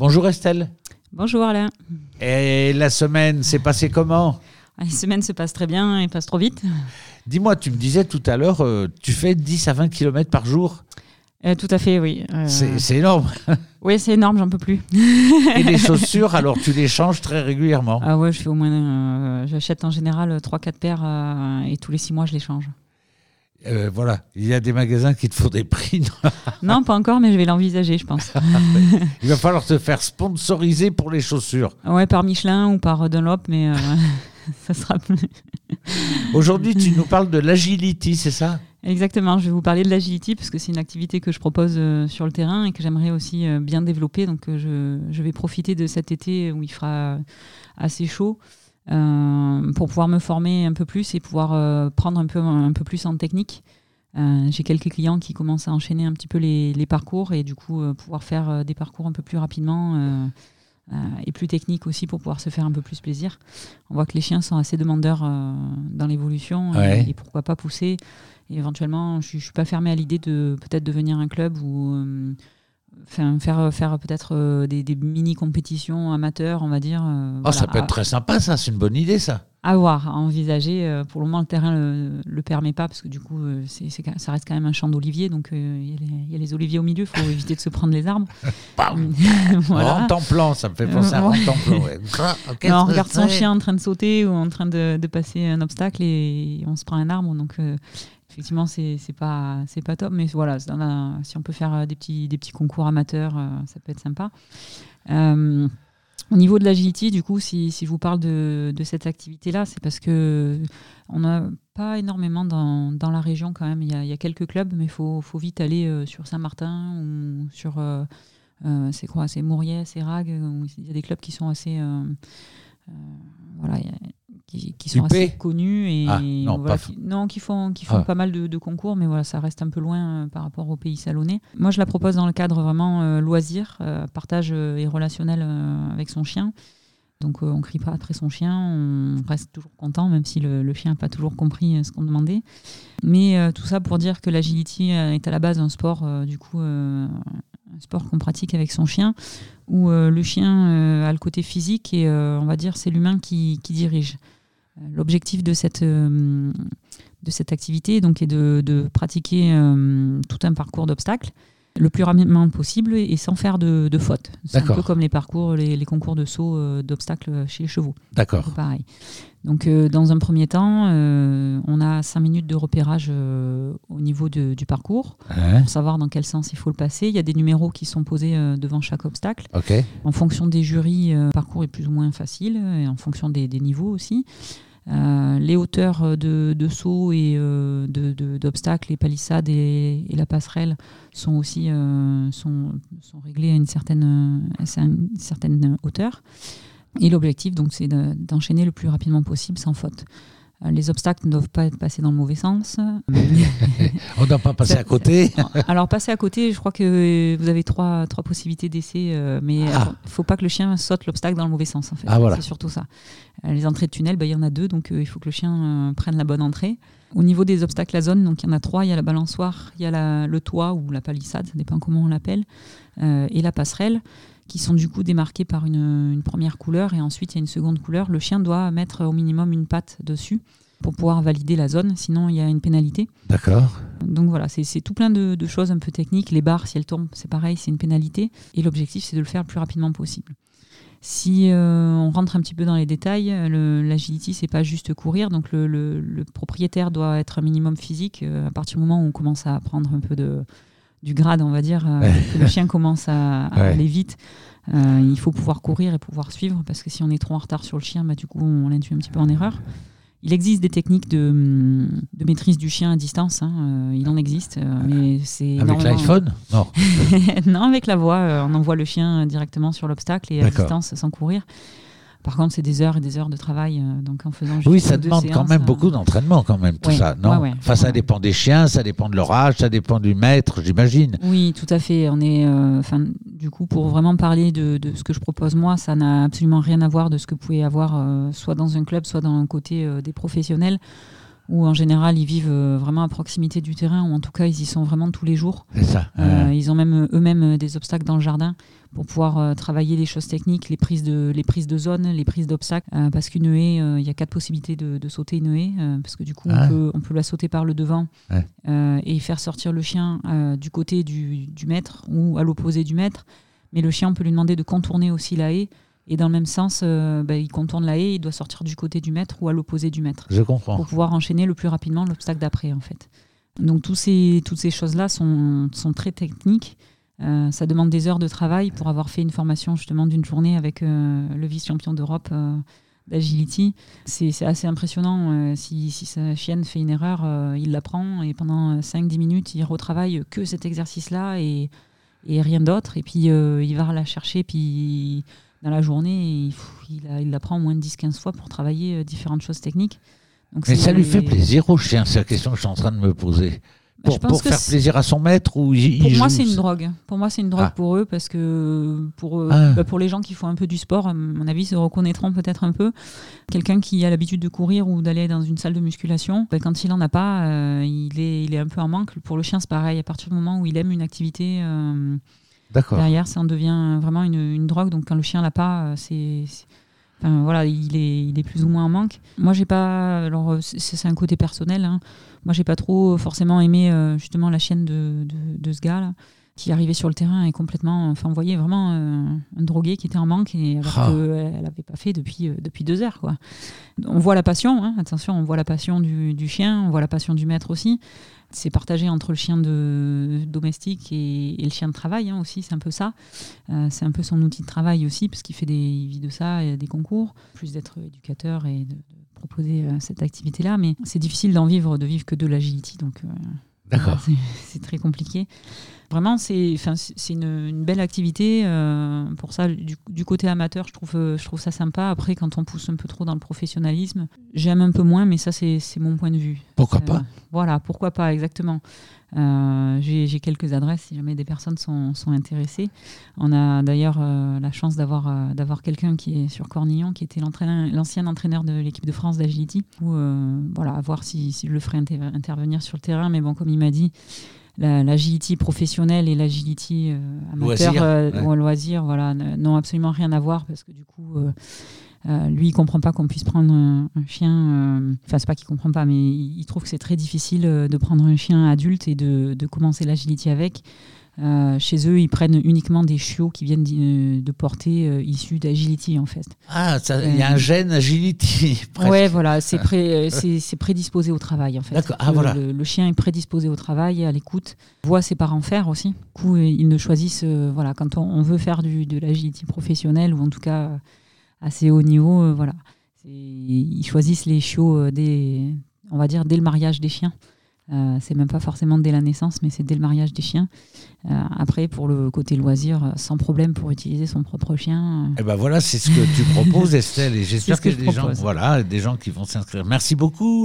Bonjour Estelle. Bonjour Alain. Et la semaine s'est passée comment? La semaine se passe très bien et passe trop vite. Dis-moi, tu me disais tout à l'heure, euh, tu fais 10 à 20 km par jour Euh, tout à fait, oui. Euh, C'est énorme. Oui, c'est énorme, j'en peux plus. Et les chaussures, alors tu les changes très régulièrement? Ah ouais, je fais au moins. J'achète en général 3-4 paires et tous les 6 mois, je les change. Euh, Voilà, il y a des magasins qui te font des prix. non, pas encore, mais je vais l'envisager, je pense. Il va falloir te faire sponsoriser pour les chaussures. ouais, par Michelin ou par Dunlop, mais euh, ça sera plus. Aujourd'hui, tu nous parles de l'agility, c'est ça? Exactement, je vais vous parler de l'agility parce que c'est une activité que je propose euh, sur le terrain et que j'aimerais aussi euh, bien développer. Donc je, je vais profiter de cet été où il fera assez chaud pour pouvoir me former un peu plus et pouvoir euh, prendre un peu, un peu plus en technique. Euh, J'ai quelques clients qui commencent à enchaîner un petit peu les, les parcours et du coup euh, pouvoir faire euh, des parcours un peu plus rapidement euh, euh, et plus techniques aussi pour pouvoir se faire un peu plus plaisir. On voit que les chiens sont assez demandeurs euh, dans l'évolution Ouais. et, et pourquoi pas pousser. Et éventuellement, je ne suis pas fermée à l'idée de peut-être devenir un club ou euh, enfin, faire, faire peut-être euh, des, des mini-compétitions amateurs, on va dire. euh, Oh, voilà, Ça peut à- être très sympa, ça, c'est une bonne idée, ça. à voir, à envisager. Euh, Pour le moment, le terrain le, le permet pas parce que du coup, ça reste quand même un champ d'oliviers, donc euh, il y, a les- il y a les oliviers au milieu. Il faut éviter de se prendre les arbres. Voilà. Rente en plan, ça me fait penser à Euh, ouais. on regarde son chien en train de sauter ou en train de, de passer un obstacle et on se prend un arbre. Donc, euh, effectivement, c'est, pas pas top. Mais voilà, si on peut faire euh, des petits des petits concours amateurs, euh, ça peut être sympa. Euh, au niveau de l'agility, du coup, si, si je vous parle de, de cette activité-là, c'est parce que on n'a pas énormément dans, dans la région quand même. Il y a, quelques clubs, mais il faut, faut vite aller sur Saint-Martin ou sur. euh, c'est quoi? C'est c'est où Il y a des clubs qui sont assez. Voilà, y a- qui, qui sont assez connus et Ah, non, voilà, qui, non, qui font, qui font Ah. pas mal de, de concours, mais voilà, ça reste un peu loin euh, par rapport au pays salonnais. Moi, je la propose dans le cadre vraiment euh, loisir, euh, partage euh, et relationnel euh, avec son chien. Donc, euh, on crie pas après son chien, on reste toujours content, même si le, le chien n'a pas toujours compris euh, ce qu'on demandait. Mais euh, tout ça pour dire que l'agility euh, est à la base un sport, euh, du coup, euh, sport qu'on pratique avec son chien, où euh, le chien euh, a le côté physique et euh, on va dire c'est l'humain qui, qui dirige. L'objectif de cette, de cette activité donc, est de, de pratiquer tout un parcours d'obstacles le plus rapidement possible et sans faire de, de fautes. C'est un peu comme les parcours, les, les concours de saut euh, d'obstacles chez les chevaux. D'accord. Pareil. Donc, euh, dans un premier temps, euh, on a cinq minutes de repérage au niveau de- du parcours pour savoir dans quel sens il faut le passer. Il y a des numéros qui sont posés devant chaque obstacle. ok. En fonction des jurys, le parcours est plus ou moins facile et en fonction des, des niveaux aussi. Euh, les hauteurs de, de saut et euh, de- de- d'obstacles, les palissades et, la passerelle sont aussi euh, sont, réglées à une certaine, euh, certaine hauteur. Et l'objectif, donc, c'est de- d'enchaîner le plus rapidement possible sans faute. Euh, Les obstacles ne doivent pas être passés dans le mauvais sens. On ne doit pas passer à côté. Alors, passer à côté, je crois que vous avez trois, trois possibilités d'essai, euh, mais il Ah. ne faut pas que le chien saute l'obstacle dans le mauvais sens. En fait. Ah, voilà. C'est surtout ça. Euh, les entrées de tunnel, bah, il y en a deux, donc euh, il faut que le chien euh, prenne la bonne entrée. Au niveau des obstacles à zone, donc il y en a trois. Il y a la balançoire, il y a la- le toit ou la palissade, ça dépend comment on l'appelle, euh, et la passerelle, qui sont du coup démarquées par une, une première couleur, et ensuite il y a une seconde couleur. Le chien doit mettre au minimum une patte dessus pour pouvoir valider la zone, sinon il y a une pénalité. D'accord. Donc voilà, c'est c'est tout plein de, de choses un peu techniques. Les barres, si elles tombent, c'est pareil, c'est une pénalité. Et l'objectif, c'est de le faire le plus rapidement possible. Si euh, on rentre un petit peu dans les détails, euh, l'agility, c'est pas juste courir. Donc le, le- le propriétaire doit être un minimum physique. Euh, à partir du moment où on commence à prendre un peu de, du grade, on va dire, que le chien commence à, à Ouais. aller vite, euh, il faut pouvoir courir et pouvoir suivre. Parce que si on est trop en retard sur le chien, bah, du coup, on l'induit un petit peu en erreur. Il existe des techniques de, hum, de maîtrise du chien à distance. hein, euh, il en existe, euh, mais c'est Avec l'iPhone? Non. non, avec la voix, euh, on envoie le chien directement sur l'obstacle et à distance sans courir. Par contre, c'est des heures et des heures de travail. euh, donc en faisant Oui, ça demande quand même euh, beaucoup d'entraînement, quand même, tout Ouais, ça, non? ouais, ouais. Enfin, ça dépend des chiens, ça dépend de leur âge, ça dépend du maître, j'imagine. Oui, tout à fait. On est, euh, du coup, pour vraiment parler de, ce que je propose moi, ça n'a absolument rien à voir de ce que vous pouvez avoir euh, soit dans un club, soit dans un côté euh, des professionnels, où en général ils vivent vraiment à proximité du terrain, ou en tout cas ils y sont vraiment tous les jours. C'est ça. Ils ont même eux-mêmes des obstacles dans le jardin pour pouvoir travailler les choses techniques, les prises de, les prises de zone, les prises d'obstacles. parce qu'une haie, il y a quatre possibilités de, sauter une haie, parce que du coup, on, ah. peut, on, peut, la sauter par le devant et faire sortir le chien du côté du, du maître ou à l'opposé du maître. Mais le chien, on peut lui demander de contourner aussi la haie et dans le même sens, euh, bah, il contourne la haie, il doit sortir du côté du maître ou à l'opposé du maître. Je comprends. Pour pouvoir enchaîner le plus rapidement l'obstacle d'après, en fait. Donc tous ces, toutes ces choses-là sont, sont, très techniques. Euh, ça demande des heures de travail pour avoir fait une formation justement d'une journée avec euh, le vice-champion d'Europe d'agility. C'est assez impressionnant. si, si, sa chienne fait une erreur, il la prend et pendant 5-10 minutes, il retravaille que cet exercice-là et, et, rien d'autre. Et puis il va la chercher, puis dans la journée, il, il, apprend au moins 10-15 fois pour travailler euh, différentes choses techniques. Donc Mais ça lui fait plaisir au chien, c'est la question que je suis en train de me poser. Bah, pour, faire plaisir à son maître ou Pour moi, c'est une drogue. Pour moi, c'est une drogue ah. pour eux parce que pour, ah. bah, pour les gens qui font un peu du sport, à mon avis, se reconnaîtront peut-être un peu. Quelqu'un qui a l'habitude de courir ou d'aller dans une salle de musculation, bah, quand il en a pas, euh, il, est, il est un peu en manque. Pour le chien, c'est pareil. À partir du moment où il aime une activité, euh, Derrière, ça en devient vraiment une, drogue. Donc quand le chien l'a pas, euh, voilà, il est, il est plus ou moins en manque. Moi, j'ai pas. Alors, c'est un côté personnel. Hein. Moi, j'ai pas trop forcément aimé euh, justement la chienne de, de, ce gars là, qui arrivait sur le terrain et complètement. Enfin, on voyait vraiment euh, un drogué qui était en manque et alors ah. qu'elle n'avait pas fait depuis, depuis deux heures. Quoi. On voit la passion, hein. attention, on voit la passion du, du, chien, on voit la passion du maître aussi c'est partagé entre le chien de, domestique et, le chien de travail hein, aussi, c'est un peu ça. Euh, c'est un peu son outil de travail aussi, parce qu'il fait des, il vit de ça, et des concours, plus d'être éducateur et de, proposer euh, cette activité-là. Mais c'est difficile d'en vivre, de vivre que de l'agility, donc euh, c'est très compliqué. Vraiment, c'est une, une belle activité. Euh, pour ça, du, côté amateur, je trouve, je trouve ça sympa. Après, quand on pousse un peu trop dans le professionnalisme, j'aime un peu moins, mais ça, c'est mon point de vue. Pourquoi pas? Voilà, pourquoi pas, exactement. Euh, j'ai quelques adresses si jamais des personnes sont, sont intéressées. On a d'ailleurs euh, la chance d'avoir d'avoir quelqu'un qui est sur Cornillon, qui était l'ancien entraîneur de l'équipe de France d'agility. voilà, à voir si, si je le ferai intervenir sur le terrain. Mais bon, comme il m'a dit, l'agility professionnelle et l'agility amateur loisir, loisir voilà, n'ont absolument rien à voir parce que du coup, euh, lui, il comprend pas qu'on puisse prendre un, chien. Euh, enfin, c'est pas qu'il comprend pas, mais il, trouve que c'est très difficile euh, de prendre un chien adulte et de, de commencer l'agility avec. Chez eux, ils prennent uniquement des chiots qui viennent de portée issus d'agility, en fait. Ah, il y a un gène agility. Ouais, voilà, c'est pré, prédisposé au travail, en fait. D'accord, ah, voilà. Le, chien est prédisposé au travail, à l'écoute, voit ses parents faire aussi. Du coup, ils ne choisissent, voilà, quand on, on veut faire du, de l'agility professionnel, ou en tout cas assez haut niveau. Euh, voilà. Ils choisissent les chiots euh, dès, on va dire, dès le mariage des chiens. Euh, c'est même pas forcément dès la naissance, mais c'est dès le mariage des chiens. après, pour le côté loisir, sans problème pour utiliser son propre chien. Et eh ben voilà, c'est ce que tu proposes, Estelle, et j'espère que des gens, voilà, des gens qui vont s'inscrire. Merci beaucoup.